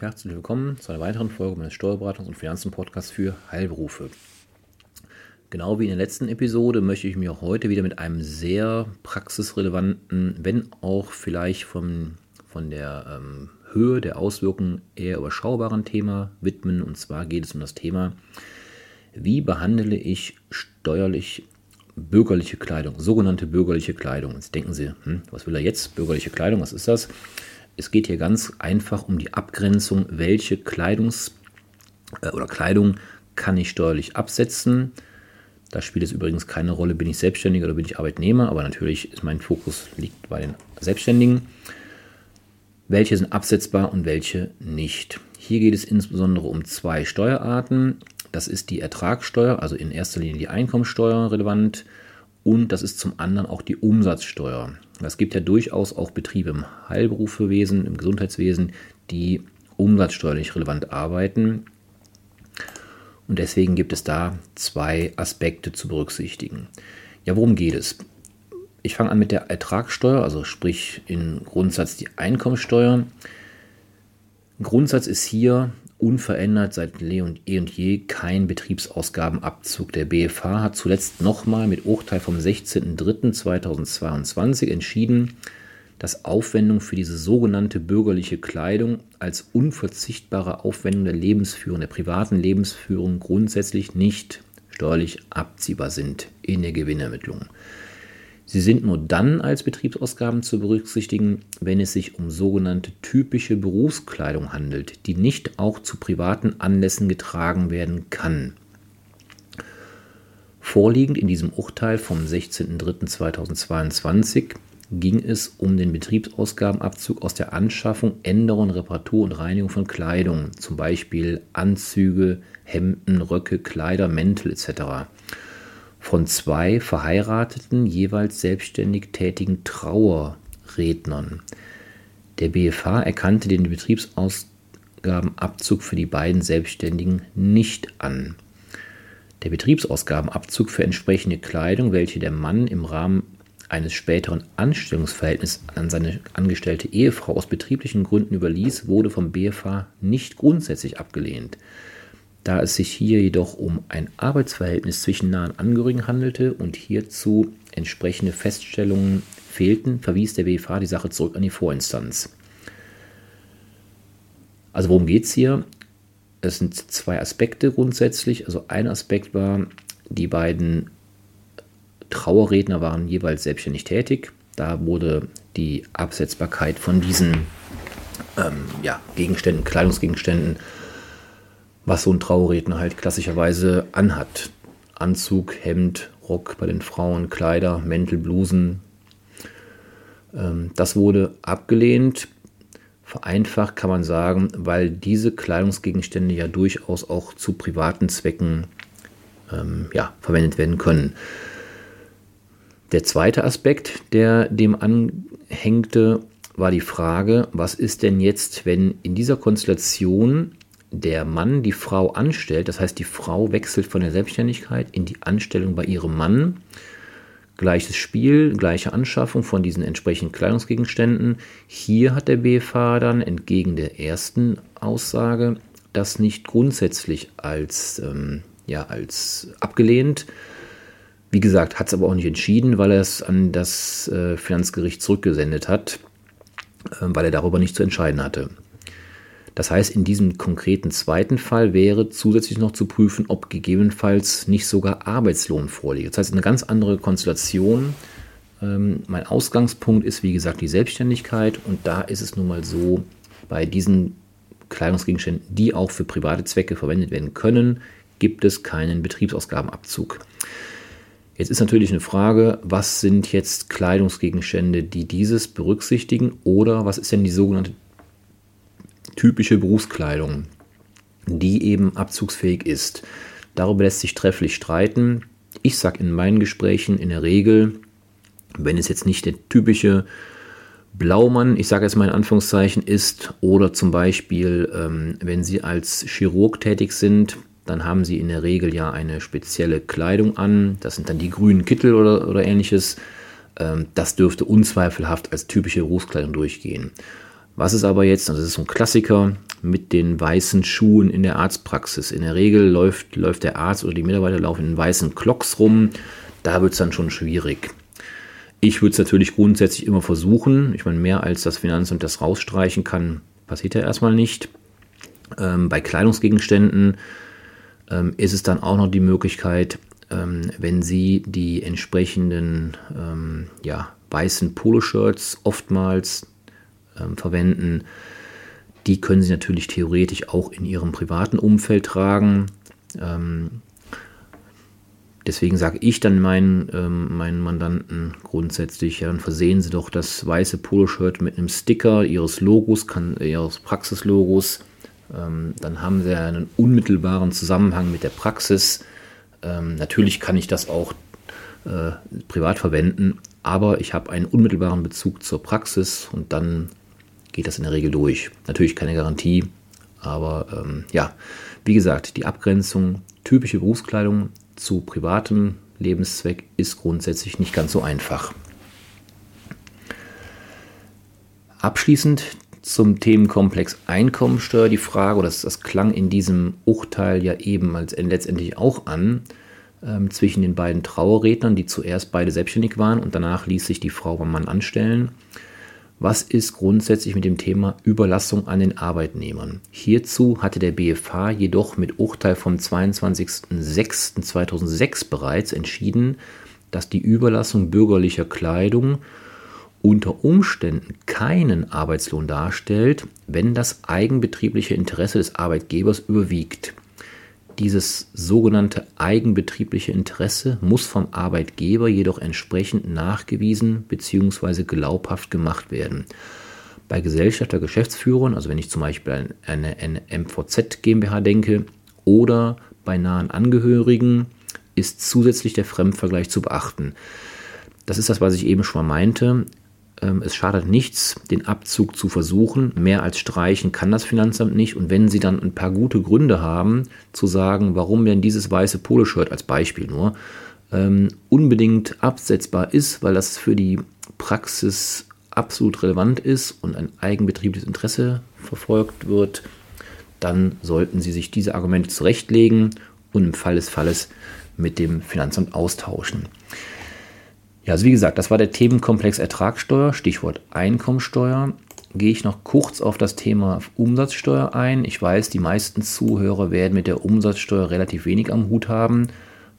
Herzlich willkommen zu einer weiteren Folge meines Steuerberatungs- und Finanzen-Podcasts für Heilberufe. Genau wie in der letzten Episode möchte ich mich auch heute wieder mit einem sehr praxisrelevanten, wenn auch vielleicht von, von der ähm, Höhe der Auswirkungen eher überschaubaren Thema widmen. Und zwar geht es um das Thema, wie behandle ich steuerlich bürgerliche Kleidung, sogenannte bürgerliche Kleidung. Jetzt denken Sie, hm, was will er jetzt? Bürgerliche Kleidung, was ist das? Es geht hier ganz einfach um die Abgrenzung, welche Kleidungs- äh, oder Kleidung kann ich steuerlich absetzen. Da spielt es übrigens keine Rolle, bin ich Selbstständiger oder bin ich Arbeitnehmer, aber natürlich ist mein Fokus liegt bei den Selbstständigen. Welche sind absetzbar und welche nicht? Hier geht es insbesondere um zwei Steuerarten. Das ist die Ertragssteuer, also in erster Linie die Einkommensteuer relevant und das ist zum anderen auch die Umsatzsteuer. Es gibt ja durchaus auch Betriebe im Heilberufewesen, im Gesundheitswesen, die umsatzsteuerlich relevant arbeiten. Und deswegen gibt es da zwei Aspekte zu berücksichtigen. Ja, worum geht es? Ich fange an mit der Ertragssteuer, also sprich in Grundsatz die Einkommensteuer. Grundsatz ist hier, unverändert seit eh und je kein Betriebsausgabenabzug. Der BFH hat zuletzt nochmal mit Urteil vom 16.03.2022 entschieden, dass Aufwendung für diese sogenannte bürgerliche Kleidung als unverzichtbare Aufwendung der Lebensführung, der privaten Lebensführung grundsätzlich nicht steuerlich abziehbar sind in der Gewinnermittlung. Sie sind nur dann als Betriebsausgaben zu berücksichtigen, wenn es sich um sogenannte typische Berufskleidung handelt, die nicht auch zu privaten Anlässen getragen werden kann. Vorliegend in diesem Urteil vom 16.03.2022 ging es um den Betriebsausgabenabzug aus der Anschaffung, Änderung, Reparatur und Reinigung von Kleidung, zum Beispiel Anzüge, Hemden, Röcke, Kleider, Mäntel etc von zwei verheirateten, jeweils selbstständig tätigen Trauerrednern. Der BFH erkannte den Betriebsausgabenabzug für die beiden Selbstständigen nicht an. Der Betriebsausgabenabzug für entsprechende Kleidung, welche der Mann im Rahmen eines späteren Anstellungsverhältnisses an seine angestellte Ehefrau aus betrieblichen Gründen überließ, wurde vom BFH nicht grundsätzlich abgelehnt. Da es sich hier jedoch um ein Arbeitsverhältnis zwischen nahen Angehörigen handelte und hierzu entsprechende Feststellungen fehlten, verwies der BFH die Sache zurück an die Vorinstanz. Also worum geht es hier? Es sind zwei Aspekte grundsätzlich. Also ein Aspekt war, die beiden Trauerredner waren jeweils selbstständig tätig. Da wurde die Absetzbarkeit von diesen ähm, ja, Gegenständen, Kleidungsgegenständen was so ein Trauerredner halt klassischerweise anhat. Anzug, Hemd, Rock bei den Frauen, Kleider, Mäntel, Blusen. Ähm, das wurde abgelehnt. Vereinfacht kann man sagen, weil diese Kleidungsgegenstände ja durchaus auch zu privaten Zwecken ähm, ja, verwendet werden können. Der zweite Aspekt, der dem anhängte, war die Frage, was ist denn jetzt, wenn in dieser Konstellation der Mann die Frau anstellt, das heißt die Frau wechselt von der Selbstständigkeit in die Anstellung bei ihrem Mann. Gleiches Spiel, gleiche Anschaffung von diesen entsprechenden Kleidungsgegenständen. Hier hat der BFH dann entgegen der ersten Aussage das nicht grundsätzlich als, ähm, ja, als abgelehnt. Wie gesagt, hat es aber auch nicht entschieden, weil er es an das äh, Finanzgericht zurückgesendet hat, äh, weil er darüber nicht zu entscheiden hatte. Das heißt, in diesem konkreten zweiten Fall wäre zusätzlich noch zu prüfen, ob gegebenenfalls nicht sogar Arbeitslohn vorliegt. Das heißt, eine ganz andere Konstellation. Ähm, mein Ausgangspunkt ist, wie gesagt, die Selbstständigkeit und da ist es nun mal so, bei diesen Kleidungsgegenständen, die auch für private Zwecke verwendet werden können, gibt es keinen Betriebsausgabenabzug. Jetzt ist natürlich eine Frage, was sind jetzt Kleidungsgegenstände, die dieses berücksichtigen oder was ist denn die sogenannte typische Berufskleidung, die eben abzugsfähig ist. Darüber lässt sich trefflich streiten. Ich sage in meinen Gesprächen in der Regel, wenn es jetzt nicht der typische Blaumann, ich sage jetzt mal in Anführungszeichen, ist oder zum Beispiel, ähm, wenn Sie als Chirurg tätig sind, dann haben Sie in der Regel ja eine spezielle Kleidung an. Das sind dann die grünen Kittel oder, oder ähnliches. Ähm, das dürfte unzweifelhaft als typische Berufskleidung durchgehen. Was ist aber jetzt, und das ist so ein Klassiker, mit den weißen Schuhen in der Arztpraxis? In der Regel läuft, läuft der Arzt oder die Mitarbeiter laufen in weißen Clocks rum. Da wird es dann schon schwierig. Ich würde es natürlich grundsätzlich immer versuchen. Ich meine, mehr als das Finanzamt das rausstreichen kann, passiert ja erstmal nicht. Ähm, bei Kleidungsgegenständen ähm, ist es dann auch noch die Möglichkeit, ähm, wenn Sie die entsprechenden ähm, ja, weißen Poloshirts oftmals ähm, verwenden, die können Sie natürlich theoretisch auch in Ihrem privaten Umfeld tragen. Ähm, deswegen sage ich dann meinen, ähm, meinen Mandanten grundsätzlich, ja, dann versehen Sie doch das weiße Poloshirt mit einem Sticker Ihres Logos, kann, Ihres Praxislogos. Ähm, dann haben Sie einen unmittelbaren Zusammenhang mit der Praxis. Ähm, natürlich kann ich das auch äh, privat verwenden, aber ich habe einen unmittelbaren Bezug zur Praxis und dann geht das in der Regel durch. Natürlich keine Garantie, aber ähm, ja, wie gesagt, die Abgrenzung typische Berufskleidung zu privatem Lebenszweck ist grundsätzlich nicht ganz so einfach. Abschließend zum Themenkomplex Einkommensteuer die Frage, oder das, das klang in diesem Urteil ja eben als letztendlich auch an, ähm, zwischen den beiden Trauerrednern, die zuerst beide selbstständig waren und danach ließ sich die Frau beim Mann anstellen. Was ist grundsätzlich mit dem Thema Überlassung an den Arbeitnehmern? Hierzu hatte der BFH jedoch mit Urteil vom 22.06.2006 bereits entschieden, dass die Überlassung bürgerlicher Kleidung unter Umständen keinen Arbeitslohn darstellt, wenn das eigenbetriebliche Interesse des Arbeitgebers überwiegt. Dieses sogenannte eigenbetriebliche Interesse muss vom Arbeitgeber jedoch entsprechend nachgewiesen bzw. glaubhaft gemacht werden. Bei Gesellschafter Geschäftsführern, also wenn ich zum Beispiel an eine, eine MVZ GmbH denke, oder bei nahen Angehörigen, ist zusätzlich der Fremdvergleich zu beachten. Das ist das, was ich eben schon mal meinte. Ähm, es schadet nichts, den Abzug zu versuchen. Mehr als streichen kann das Finanzamt nicht. Und wenn Sie dann ein paar gute Gründe haben, zu sagen, warum denn dieses weiße Poloshirt als Beispiel nur ähm, unbedingt absetzbar ist, weil das für die Praxis absolut relevant ist und ein eigenbetriebliches Interesse verfolgt wird, dann sollten Sie sich diese Argumente zurechtlegen und im Fall des Falles mit dem Finanzamt austauschen. Ja, also wie gesagt, das war der Themenkomplex Ertragssteuer, Stichwort Einkommensteuer. Gehe ich noch kurz auf das Thema Umsatzsteuer ein. Ich weiß, die meisten Zuhörer werden mit der Umsatzsteuer relativ wenig am Hut haben,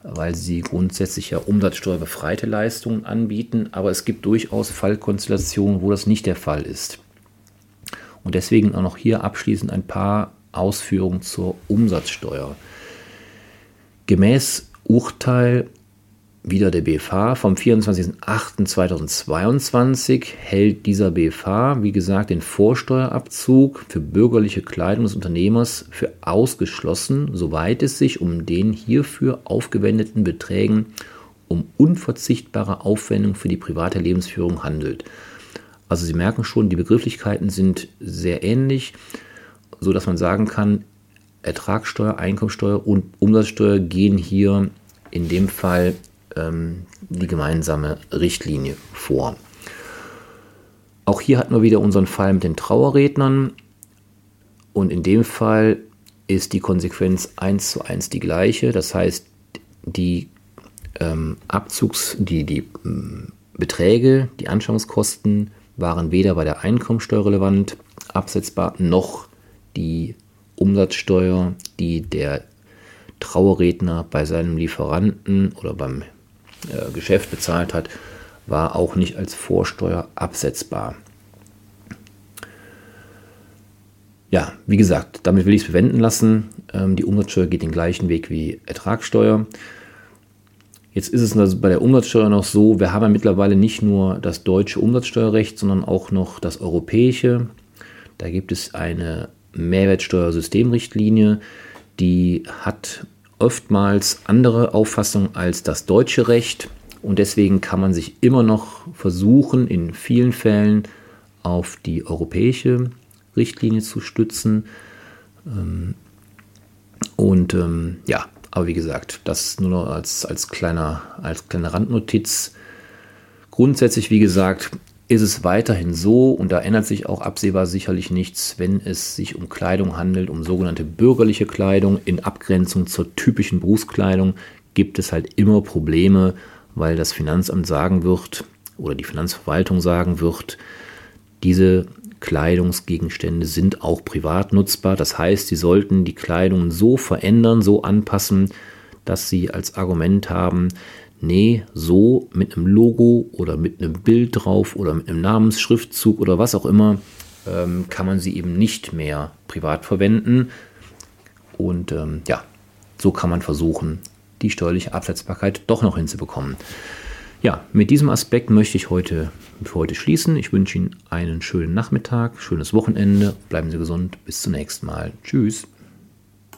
weil sie grundsätzlich ja umsatzsteuerbefreite Leistungen anbieten. Aber es gibt durchaus Fallkonstellationen, wo das nicht der Fall ist. Und deswegen auch noch hier abschließend ein paar Ausführungen zur Umsatzsteuer. Gemäß Urteil wieder der BFH vom 24.08.2022 hält dieser BFH, wie gesagt, den Vorsteuerabzug für bürgerliche Kleidung des Unternehmers für ausgeschlossen, soweit es sich um den hierfür aufgewendeten Beträgen um unverzichtbare Aufwendung für die private Lebensführung handelt. Also Sie merken schon, die Begrifflichkeiten sind sehr ähnlich, so dass man sagen kann, Ertragssteuer, Einkommensteuer und Umsatzsteuer gehen hier in dem Fall ähm, die gemeinsame Richtlinie vor. Auch hier hatten wir wieder unseren Fall mit den Trauerrednern. Und in dem Fall ist die Konsequenz eins zu eins die gleiche. Das heißt, die ähm, Abzugs-, die, die ähm, Beträge, die Anschaffungskosten waren weder bei der Einkommensteuer relevant, absetzbar, noch die Umsatzsteuer, die der Trauerredner bei seinem Lieferanten oder beim äh, Geschäft bezahlt hat, war auch nicht als Vorsteuer absetzbar. Ja, wie gesagt, damit will ich es bewenden lassen. Ähm, die Umsatzsteuer geht den gleichen Weg wie Ertragssteuer. Jetzt ist es also bei der Umsatzsteuer noch so, wir haben ja mittlerweile nicht nur das deutsche Umsatzsteuerrecht, sondern auch noch das europäische. Da gibt es eine Mehrwertsteuersystemrichtlinie, die hat oftmals andere Auffassung als das deutsche Recht und deswegen kann man sich immer noch versuchen, in vielen Fällen auf die europäische Richtlinie zu stützen. Ähm, und ähm, ja, aber wie gesagt, das nur noch als, als, kleiner, als kleine Randnotiz. Grundsätzlich, wie gesagt, ist es weiterhin so, und da ändert sich auch absehbar sicherlich nichts, wenn es sich um Kleidung handelt, um sogenannte bürgerliche Kleidung in Abgrenzung zur typischen Berufskleidung, gibt es halt immer Probleme, weil das Finanzamt sagen wird oder die Finanzverwaltung sagen wird, diese Kleidungsgegenstände sind auch privat nutzbar. Das heißt, sie sollten die Kleidung so verändern, so anpassen, dass sie als Argument haben, nee, so mit einem Logo oder mit einem Bild drauf oder mit einem Namensschriftzug oder was auch immer, ähm, kann man sie eben nicht mehr privat verwenden. Und ähm, ja, so kann man versuchen, die steuerliche Absetzbarkeit doch noch hinzubekommen. Ja, mit diesem Aspekt möchte ich heute für heute schließen. Ich wünsche Ihnen einen schönen Nachmittag, schönes Wochenende. Bleiben Sie gesund. Bis zum nächsten Mal. Tschüss.